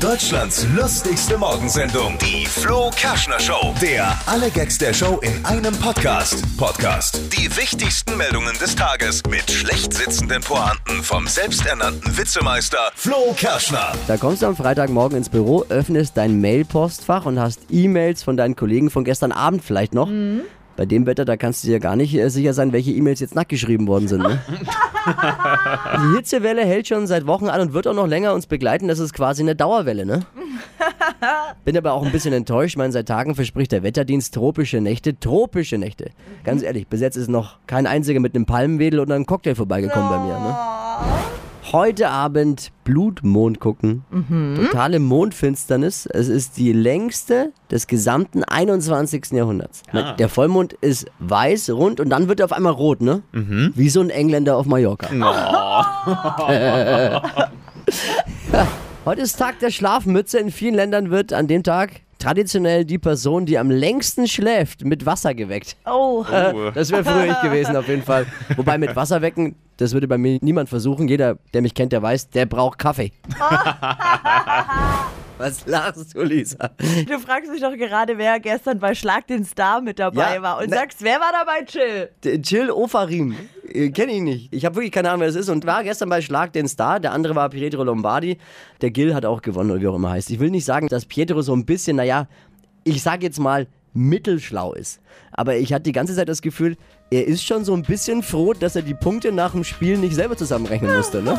Deutschlands lustigste Morgensendung, die Flo Kerschner Show. Der alle Gags der Show in einem Podcast. Podcast. Die wichtigsten Meldungen des Tages mit schlecht sitzenden Pointen vom selbsternannten Witzemeister Flo Kerschner. Da kommst du am Freitagmorgen ins Büro, öffnest dein Mail-Postfach und hast E-Mails von deinen Kollegen von gestern Abend vielleicht noch. Bei dem Wetter, da kannst du dir gar nicht äh, sicher sein, welche E-Mails jetzt nackt geschrieben worden sind. Ne? Die Hitzewelle hält schon seit Wochen an und wird auch noch länger uns begleiten. Das ist quasi eine Dauerwelle, ne? Bin aber auch ein bisschen enttäuscht. Ich meine, seit Tagen verspricht der Wetterdienst tropische Nächte. Tropische Nächte. Ganz ehrlich, bis jetzt ist noch kein einziger mit einem Palmenwedel oder einem Cocktail vorbeigekommen bei mir. Ne? Heute Abend Blutmond gucken. Totale Mondfinsternis. Es ist die längste des gesamten 21. Jahrhunderts. Na, Der Vollmond ist weiß, rund und dann wird er auf einmal rot, ne? Wie so ein Engländer auf Mallorca. Heute ist Tag der Schlafmütze. In vielen Ländern wird an dem Tag traditionell die Person, die am längsten schläft, mit Wasser geweckt. Oh. Äh, Das wäre früher ich gewesen auf jeden Fall. Wobei mit Wasser wecken, das würde bei mir niemand versuchen. Jeder, der mich kennt, der weiß, der braucht Kaffee. Was lachst du, Lisa? Du fragst mich doch gerade, wer gestern bei Schlag den Star mit dabei Ja, war und ne- sagst, wer war dabei, Chill? Jill Ofarim. Äh, Kenn ich nicht. Ich habe wirklich keine Ahnung, wer das ist. Und war gestern bei Schlag den Star. Der andere war Pietro Lombardi. Der Gil hat auch gewonnen, oder wie auch immer heißt. Ich will nicht sagen, dass Pietro so ein bisschen, naja, ich sag jetzt mal, mittelschlau ist. Aber ich hatte die ganze Zeit das Gefühl, er ist schon so ein bisschen froh, dass er die Punkte nach dem Spiel nicht selber zusammenrechnen musste, ne?